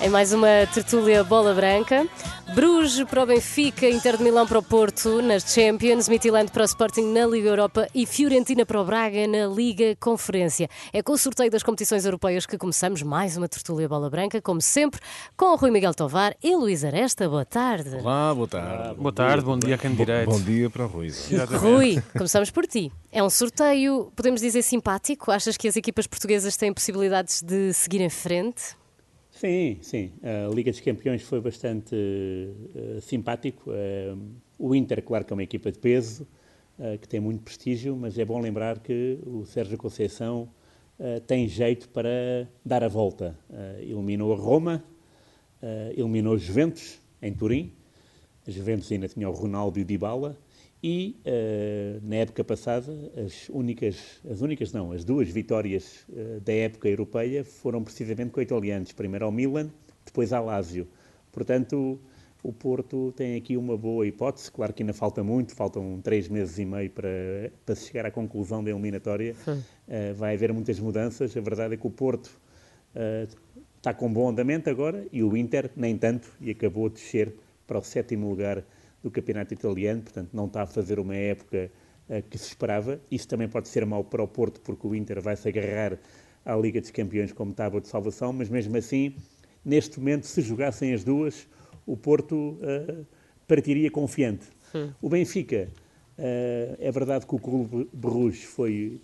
em mais uma tertúlia bola branca. Bruges para o Benfica, Inter de Milão para o Porto nas Champions, Midtjylland para o Sporting na Liga Europa e Fiorentina para o Braga na Liga Conferência. É com o sorteio das competições europeias que começamos mais uma tertúlia bola branca, como sempre, com o Rui Miguel Tovar e Luís Aresta. Boa tarde. Olá, boa tarde. Olá, boa tarde, bom dia a quem direito. Bom dia para o Rui. Rui, começamos por ti. É um sorteio, podemos dizer, simpático? Achas que as equipas portuguesas têm possibilidades de seguir em frente? Sim, sim. A Liga dos Campeões foi bastante uh, simpático. Uh, o Inter, claro que é uma equipa de peso, uh, que tem muito prestígio, mas é bom lembrar que o Sérgio Conceição tem jeito para dar a volta. eliminou a Roma, eliminou Juventus, em Turim. As Juventus ainda tinha o Ronaldo e o Dybala. E uh, na época passada, as únicas, as únicas não, as duas vitórias uh, da época europeia foram precisamente com italianos. Primeiro ao Milan, depois ao Lazio. Portanto, o Porto tem aqui uma boa hipótese. Claro que ainda falta muito, faltam três meses e meio para, para chegar à conclusão da eliminatória. Uh, vai haver muitas mudanças. A verdade é que o Porto está com bom andamento agora e o Inter nem tanto e acabou de descer para o sétimo lugar do campeonato italiano, portanto não está a fazer uma época uh, que se esperava. Isso também pode ser mau para o Porto, porque o Inter vai se agarrar à Liga dos Campeões como tábua de salvação, mas mesmo assim, neste momento, se jogassem as duas, o Porto uh, partiria confiante. Hum. O Benfica, uh, é verdade que o Clube Bruges foi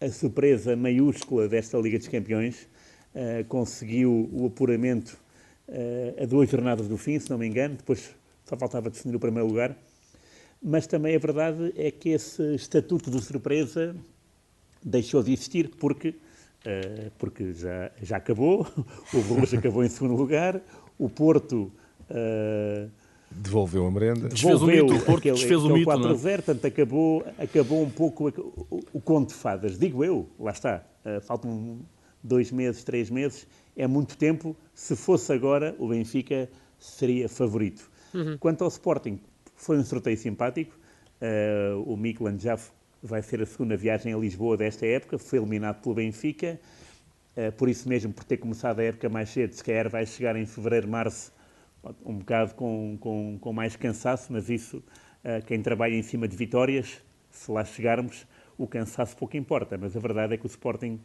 a surpresa maiúscula desta Liga dos Campeões, conseguiu o apuramento a duas jornadas do fim, se não me engano, depois só faltava definir o primeiro lugar. Mas também a verdade é que esse estatuto de surpresa deixou de existir porque, uh, porque já, já acabou, o Bruges acabou em segundo lugar, o Porto... Uh, devolveu a merenda. Desfez o mito, o Porto aquele, desfez o mito, 4-0, é? portanto acabou, acabou um pouco o, o, o, conto de fadas. Digo eu, lá está, uh, faltam dois meses, três meses, é muito tempo. Se fosse agora, o Benfica seria favorito. Uhum. Quanto ao Sporting, foi um sorteio simpático. Uh, o Mikland já vai ser a segunda viagem a Lisboa desta época, foi eliminado pelo Benfica. Uh, por isso mesmo, por ter começado a época mais cedo, se calhar vai chegar em fevereiro, março, um bocado com, com, com mais cansaço, mas isso, uh, quem trabalha em cima de vitórias, se lá chegarmos, o cansaço pouco importa. Mas a verdade é que o Sporting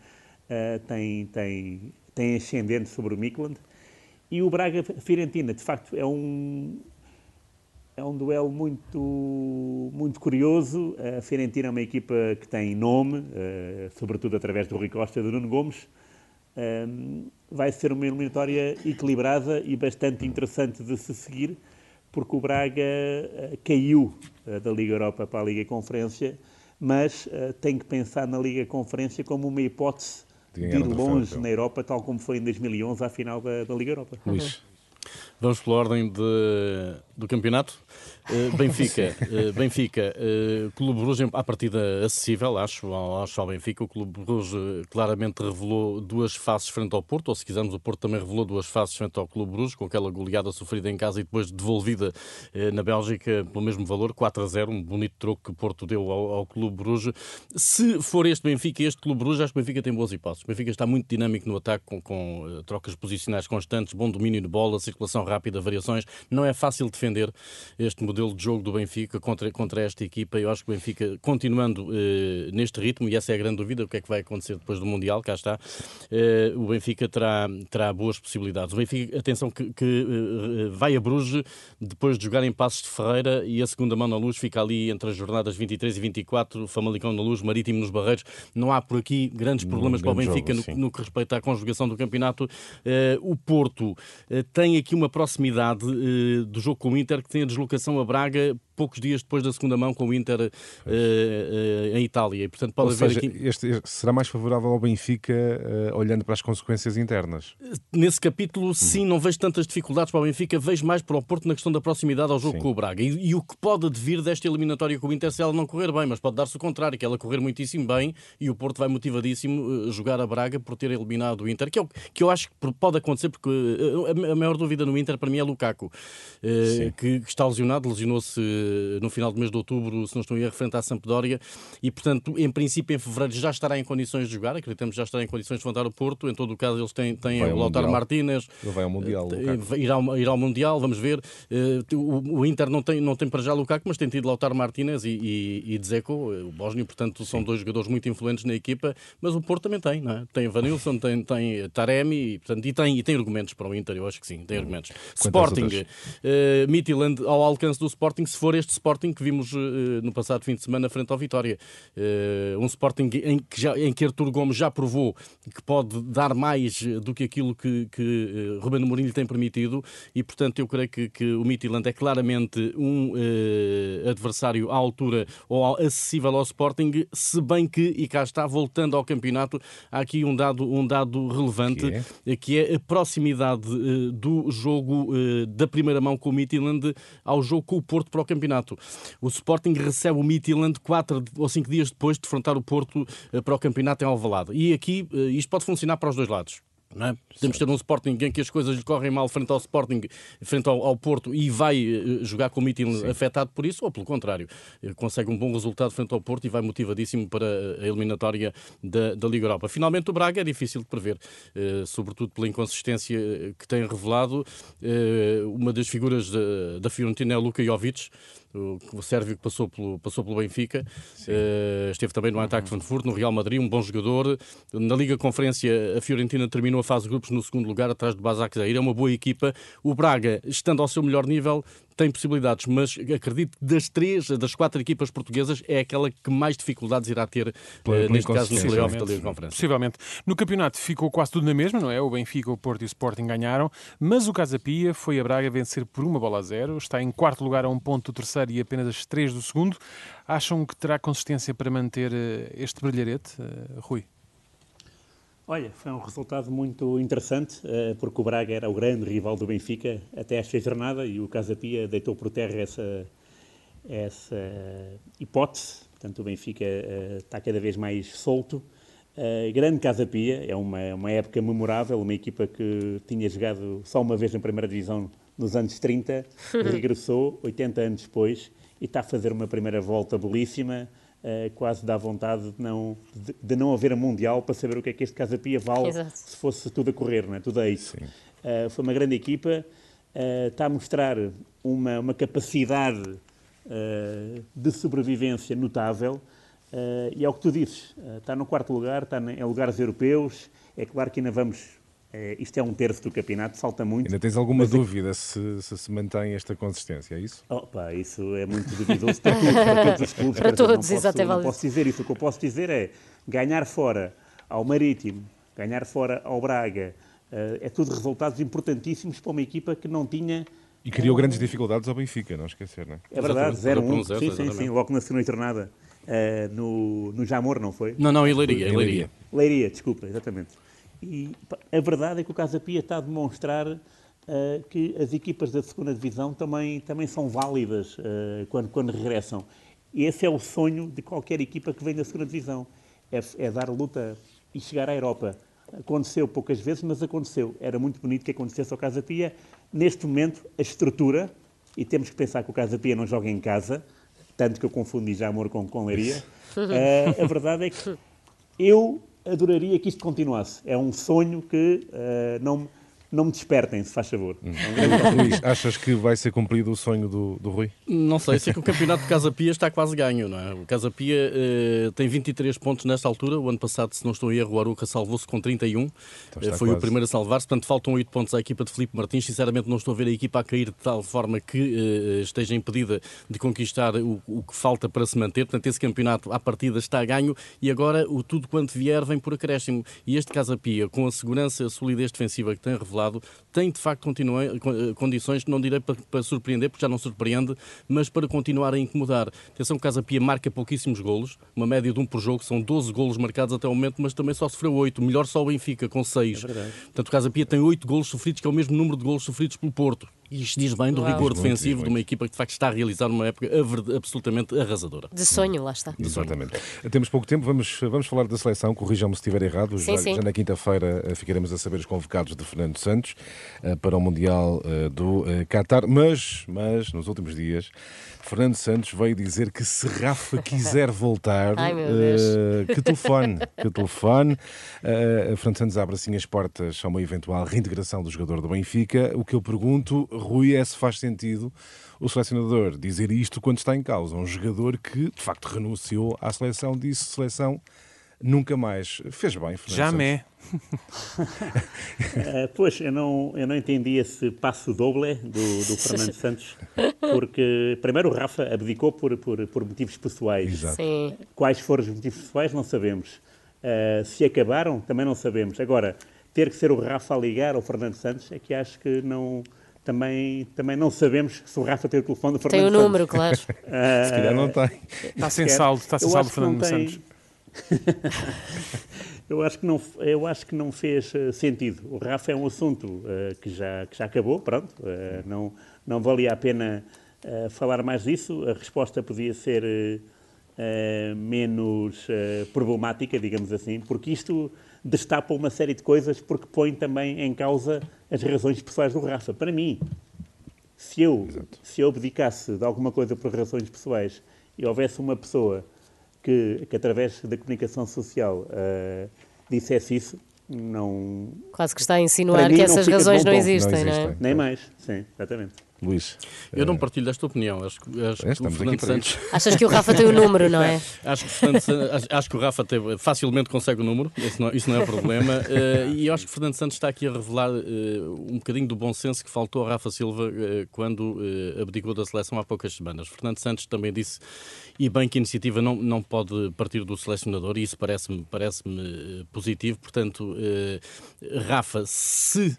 tem, tem, tem ascendente sobre o Mikland. E o Braga-Fiorentina, de facto, é um, é um duelo muito, muito curioso. A Fiorentina é uma equipa que tem nome, uh, sobretudo através do Rui Costa e do Nuno Gomes. Ehm, vai ser uma eliminatória equilibrada e bastante interessante de se seguir, porque o Braga uh, caiu uh, da Liga Europa para a Liga Conferência, mas tem que pensar na Liga Conferência como uma hipótese de ir longe na Europa, tal como foi em 2011 à final da, da Liga Europa. Luís. Vamos pela ordem de, do campeonato. Uh, Benfica, uh, Benfica uh, Clube Bruges à partida acessível, acho, acho ao Benfica. O Clube Bruges claramente revelou duas faces frente ao Porto, ou se quisermos, o Porto também revelou duas faces frente ao Clube Bruges, com aquela goleada sofrida em casa e depois devolvida na Bélgica pelo mesmo valor, 4 a 0, um bonito troco que o Porto deu ao, ao Clube Bruges. Se for este Benfica e este Clube Bruges, acho que o Benfica tem boas hipóteses. O Benfica está muito dinâmico no ataque, com, com trocas posicionais constantes, bom domínio de bola, circulação rápida, variações. Não é fácil defender este modelo de jogo do Benfica contra, contra esta equipa. Eu acho que o Benfica, continuando eh, neste ritmo, e essa é a grande dúvida, o que é que vai acontecer depois do Mundial, cá está, eh, o Benfica terá, terá boas possibilidades. O Benfica, atenção, que, que eh, vai a Bruges depois de jogar em Passos de Ferreira e a segunda mão na luz fica ali entre as jornadas 23 e 24, Famalicão na luz, Marítimo nos Barreiros. Não há por aqui grandes problemas um para o Benfica jogo, no, no, que respeita à conjugação do campeonato. o Porto tem aqui uma proximidade do jogo com o Inter que tem a deslocação a Braga poucos dias depois da segunda mão com o Inter uh, uh, em Itália. E, portanto, pode Ou haver seja, aqui... este, será mais favorável ao Benfica uh, olhando para as consequências internas? Nesse capítulo, sim, não vejo tantas dificuldades para o Benfica, vejo mais para o Porto na questão da proximidade ao jogo sim. com o Braga. E, e, o que pode advir desta eliminatória com o Inter se ela não correr bem, mas pode dar-se o contrário, que ela correr muitíssimo bem e o Porto vai motivadíssimo jogar a Braga por ter eliminado o Inter, que, é o, que eu acho que pode acontecer, porque a, a maior dúvida no Inter para mim é Lukaku, que, que está lesionado, lesionou-se no final do mês de outubro, se não estou em erro, frente à Sampdoria, e portanto, em princípio, em fevereiro já estará em condições de jogar, acreditamos já estará em condições de levantar o Porto, em todo o caso eles têm, têm o Lautaro Martínez. Vai ao Mundial, irá, irá ao Mundial, vamos ver. O, o, Inter não tem, não tem para já Lukaku, mas tem tido Lautaro Martínez e, e, e Dzeko, o Bósnio, portanto, são Sim. dois jogadores muito influentes na equipa, mas o Porto também tem, não é? Tem Vanilson, tem, tem Taremi, e, portanto, e, tem, e tem argumentos para o Inter, eu acho que sim, tem argumentos. Quantas Sporting, uh, Midtjylland ao alcance do Sporting, se for este Sporting que vimos uh, no passado fim de semana frente ao Vitória. Uh, um Sporting em que, já, em que Artur Gomes já provou que pode dar mais do que aquilo que, que Ruben Amorim lhe tem permitido e, portanto, eu creio que, que o Midtjylland é claramente um adversário à altura ou acessível ao Sporting, se bem que, e cá está, voltando ao campeonato, há aqui um dado, um dado relevante, que é, que é a proximidade do jogo da primeira mão com o Midtjylland ao jogo com o Porto para o campeonato. O Sporting recebe o Midtjylland quatro ou cinco dias depois de defrontar o Porto uh, para o campeonato em Alvalade. E aqui isto pode funcionar para os dois lados. É? Podemos ter um Sporting em que as coisas lhe correm mal frente ao Sporting, frente ao, ao Porto e vai uh, jogar com o meeting afetado por isso, ou pelo contrário, uh, consegue um bom resultado frente ao Porto e vai motivadíssimo para a eliminatória da, da Liga Europa. Finalmente, o Braga é difícil de prever, uh, sobretudo pela inconsistência que tem revelado. uma das figuras da, da Fiorentina é o Luka Jovic o, Sérvio que passou pelo, passou pelo Benfica, uh, esteve também no Eintracht uhum. Frankfurt, no Real Madrid, um bom jogador. Na Liga Conferência, a Fiorentina terminou a fase de grupos no segundo lugar, atrás do Basak Zaire. É uma boa equipa. O Braga, estando ao seu melhor nível, tem possibilidades, mas acredito que das três, das quatro equipas portuguesas, é aquela que mais dificuldades irá ter, uh, neste caso, no playoff da Liga Conferência. Possivelmente. No campeonato ficou quase tudo na mesma, não é? O Benfica, o Porto e o Sporting ganharam, mas o Casa Pia foi a Braga vencer por uma bola a zero, está em quarto lugar a um ponto do terceiro e apenas as três do segundo. Acham que terá consistência para manter eh, este brilharete, uh, Rui? Olha, foi um resultado muito interessante, eh, porque o Braga era o grande rival do Benfica até esta jornada e o Casa Pia deitou por terra essa, essa hipótese. Portanto, o Benfica eh, está cada vez mais solto. A grande Casa Pia é uma, uma época memorável, uma equipa que tinha jogado só uma vez na primeira divisão nos anos 30, regressou 80 anos depois e está a fazer uma primeira volta belíssima Uh, quase dá vontade de não, de, de, não haver a Mundial para saber o que é que este Casa Pia vale Exato. se fosse tudo a correr, não é? Tudo é isso. Uh, foi uma grande equipa, uh, está a mostrar uma, uma capacidade de sobrevivência notável e é o que tu dizes, está no quarto lugar, está em lugares europeus, é claro que ainda vamos é, isto é um terço do campeonato, falta muito. Ainda tens alguma é dúvida se, se, se mantém esta consistência, é isso? Opa, isso é muito duvidoso para, para todos os clubes. Para todos, não posso, não posso dizer isso. O que eu posso dizer é ganhar fora ao Marítimo, ganhar fora ao Braga, uh, é tudo resultados importantíssimos para uma equipa que não tinha e criou grandes dificuldades ao Benfica, não esquecer, não é? É verdade, 0-1. Um, sim, sim, sim, logo na segunda jornada. Uh, no, no Jamor, não foi? Não, não, em Leiria. Em Leiria, Leiria desculpa, exatamente. E a verdade é que o Casa Pia está a demonstrar uh, que as equipas da segunda divisão também, também são válidas uh, quando, quando regressam. E esse é o sonho de qualquer equipa que vem da segunda divisão, é, é dar luta e chegar à Europa. Aconteceu poucas vezes, mas aconteceu. Era muito bonito que acontecesse ao Casa Pia. Neste momento, a estrutura, e temos que pensar que o Casa Pia não joga em casa, tanto que eu confundi já amor com, com Leiria, uh, a verdade é que eu adoraria que isto continuasse. É um sonho que uh, não, não me despertem, se faz favor. Hum. Luís, achas que vai ser cumprido o sonho do, do Rui? Não sei, sei que o campeonato de Casa Pia está quase ganho, não é? O Casa Pia uh, tem 23 pontos nesta altura. O ano passado, se não estou em erro, o Aruca salvou-se com 31. Então uh, foi quase. o primeiro a salvar-se. Portanto, faltam 8 pontos à equipa de Felipe Martins. Sinceramente, não estou a ver a equipa a cair de tal forma que uh, esteja impedida de conquistar o, o, que falta para se manter. Portanto, esse campeonato, à partida, está a ganho. E agora, o tudo quanto vier vem por acréscimo. E este Casa Pia, com a segurança, a solidez defensiva que tem revelado, tem de facto continua, condições, não direi para, para surpreender, porque já não surpreende, mas para continuar a incomodar. Atenção, Casa Pia marca pouquíssimos golos, uma média de um por jogo, são 12 golos marcados até o momento, mas também só sofreu 8, melhor só o Benfica, com 6. É Portanto, Casa Pia tem 8 golos sofridos, que é o mesmo número de golos sofridos pelo Porto E isto diz bem do Uau. rigor defensivo muito. de uma equipa que de facto está a realizar uma época absolutamente arrasadora. De sonho, lá está. Exatamente. Temos pouco tempo, vamos, vamos falar da seleção, corrijam-me se estiver errado. Sim, já, sim. já na quinta-feira eh, ficaremos a saber os convocados de Fernando Santos eh, para o Mundial eh, do Qatar, mas, mas nos últimos dias Fernando Santos veio dizer que se Rafa quiser voltar, Ai, meu Deus. eh, que telefone, que telefone. Eh, Fernando Santos abre assim as portas a uma eventual reintegração do jogador do Benfica. O que eu pergunto, Rui, é se faz sentido o selecionador dizer isto quando está em causa. Um jogador que, de facto, renunciou à seleção, disse seleção nunca mais. Fez bem, Fernando Jamé. Eh, pois, eu não, eu não entendi esse passo doble do, do Fernando Santos, porque primeiro o Rafa abdicou por, por, por motivos pessoais. Exato. Sim. Quais foram os motivos pessoais, não sabemos. Eh, se acabaram, também não sabemos. Agora, ter que ser o Rafa a ligar ao Fernando Santos é que acho que não. Também, também não sabemos se o Rafa tem o telefone do Tem Fernando o Santos. número, claro. Eh, Se calhar não tem. Está sem saldo, está sem saldo Fernando tem- Santos. Eu acho que não, eu acho que não fez eh, sentido. O Rafa é um assunto eh, que, já, que já acabou, pronto. eh, não, não valia a pena falar mais disso. A resposta podia ser eh, menos eh, problemática, digamos assim, porque isto destapa uma série de coisas, porque põe também em causa as razões pessoais do Rafa. Para mim, se eu, se eu abdicasse de alguma coisa por razões pessoais e houvesse uma pessoa que, que através da comunicação social eh, dissesse isso, não. Quase que está a insinuar que essas razões bom não tom. Não existem, não, é? existem. Nem mais. Sim, exatamente. Luís. Eu não partilho desta opinião. Acho, que- acho É, que o Fernando Santos. Achas que o Rafa tem o número, não é? Acho que, o Fernando acho- acho que o Rafa teve- facilmente consegue o número, isso não, isso não é problema. Eh, e eu acho que o Fernando Santos está aqui a revelar eh, um bocadinho do bom senso que faltou a Rafa Silva eh, quando eh, abdicou da seleção há poucas semanas. Fernando Santos também disse, e bem que a iniciativa não, não pode partir do selecionador, e isso parece-me parece positivo. Portanto, eh, Rafa, se, eh,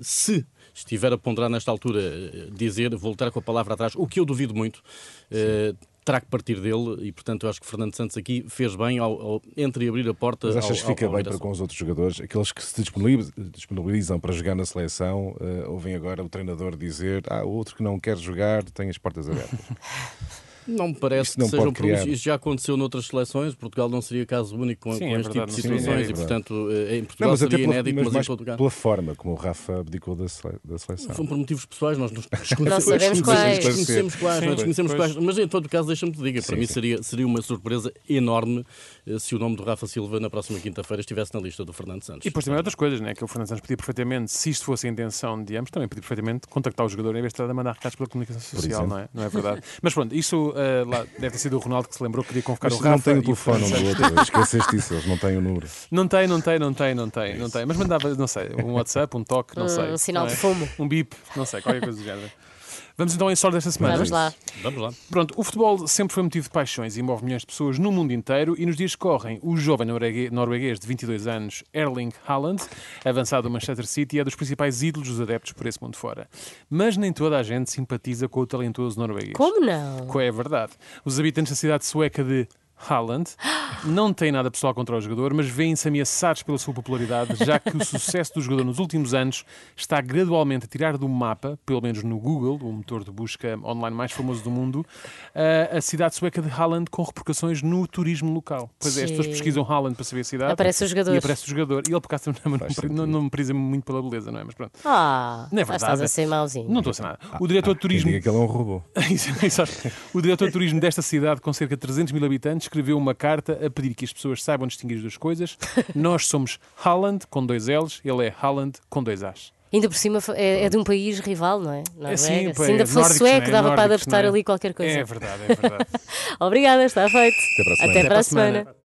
se estiver a ponderar nesta altura eh, dizer, voltar com a palavra atrás, o que eu duvido muito, eh, terá que partir dele e, portanto, eu acho que Fernando Santos aqui fez bem ao, ao entreabrir a porta. Mas achas ao, que fica bem para com os outros jogadores? Aqueles que se disponibiliz- disponibilizam para jogar na seleção, eh, ouvem agora o treinador dizer ah, o outro que não quer jogar tem as portas abertas. Não me parece não que sejam problemas. Isto já aconteceu noutras seleções. Portugal não seria caso único com, Sim, com é este verdade, tipo de não seria situações e, portanto, eh, em Não, Portugal mas até seria pela, inédito, mas mas, mais em Portugal. pela forma como o Rafa abdicou da, sele- da seleção. São por motivos pessoais, nós não Não sabemos quais. Desconhecemos quais, Sim, nós desconhecemos quais. Mas em todo caso, deixa-me te dizer, para Sim, mim sim. seria, seria uma surpresa enorme eh, se o nome do Rafa Silva na próxima quinta-feira estivesse na lista do Fernando Santos. E depois também outras coisas, né? que o Fernando Santos podia perfeitamente, se isto fosse a intenção de ambos, também podia perfeitamente contactar o jogador em vez de estar a mandar recados pela comunicação social, não é? Não é verdade? Mas pronto, isso eh, lá, deve ter sido o Ronaldo que se lembrou que queria convocar Mas o não Rafa. tem o telefone um do outro, esqueceste isso, eles não têm o número. Não tem, não tem, não tem, não tem, não tem. Mas mandava, não sei, um WhatsApp, um toque, não Um sei. sinal não de é? fumo. Um bip, não sei, qualquer coisa do género. Vamos então em sorte desta semana. Vamos lá. Vamos lá. Pronto, o futebol sempre foi motivo de paixões e move milhões de pessoas no mundo inteiro e nos dias que correm, o jovem norueguês de 22 anos, Erling Haaland, avançado do Manchester City, é dos principais ídolos dos adeptos por esse mundo fora. Mas nem toda a gente simpatiza com o talentoso norueguês. Como não? É verdade. Os habitantes da cidade sueca de Haaland não têm nada pessoal contra o jogador, mas veem-se ameaçados pela sua popularidade, já que o sucesso do jogador nos últimos anos está gradualmente a tirar do mapa, pelo menos no Google, o motor de busca online mais famoso do mundo, a, cidade sueca de Haaland com repercussões no turismo local. Pois é, as pessoas pesquisam Haaland para saber a cidade. Aparece o jogador. E aparece o jogador. E ele, por acaso, não, não, não, me prisa muito pela beleza, não é? Mas pronto. Ah, Não é já estás verdade. a ser mauzinho. Não estou a ser nada. O diretor de Quem turismo. diga que ele é um robô. O diretor de turismo desta cidade, com cerca de 300 mil habitantes, escreveu uma carta a pedir que as pessoas saibam distinguir as duas coisas. Nós somos Haaland com dois L's, ele é Haaland com dois A's. Ainda por cima é, é de um país rival, não é? Noruega. sim, pá, Se ainda é fosse nórdicos, sueco, não é? dava para Nórdicos, adaptar não é? ali qualquer coisa. É verdade, é verdade. Obrigada, está feito. Até para a semana. Até para a semana.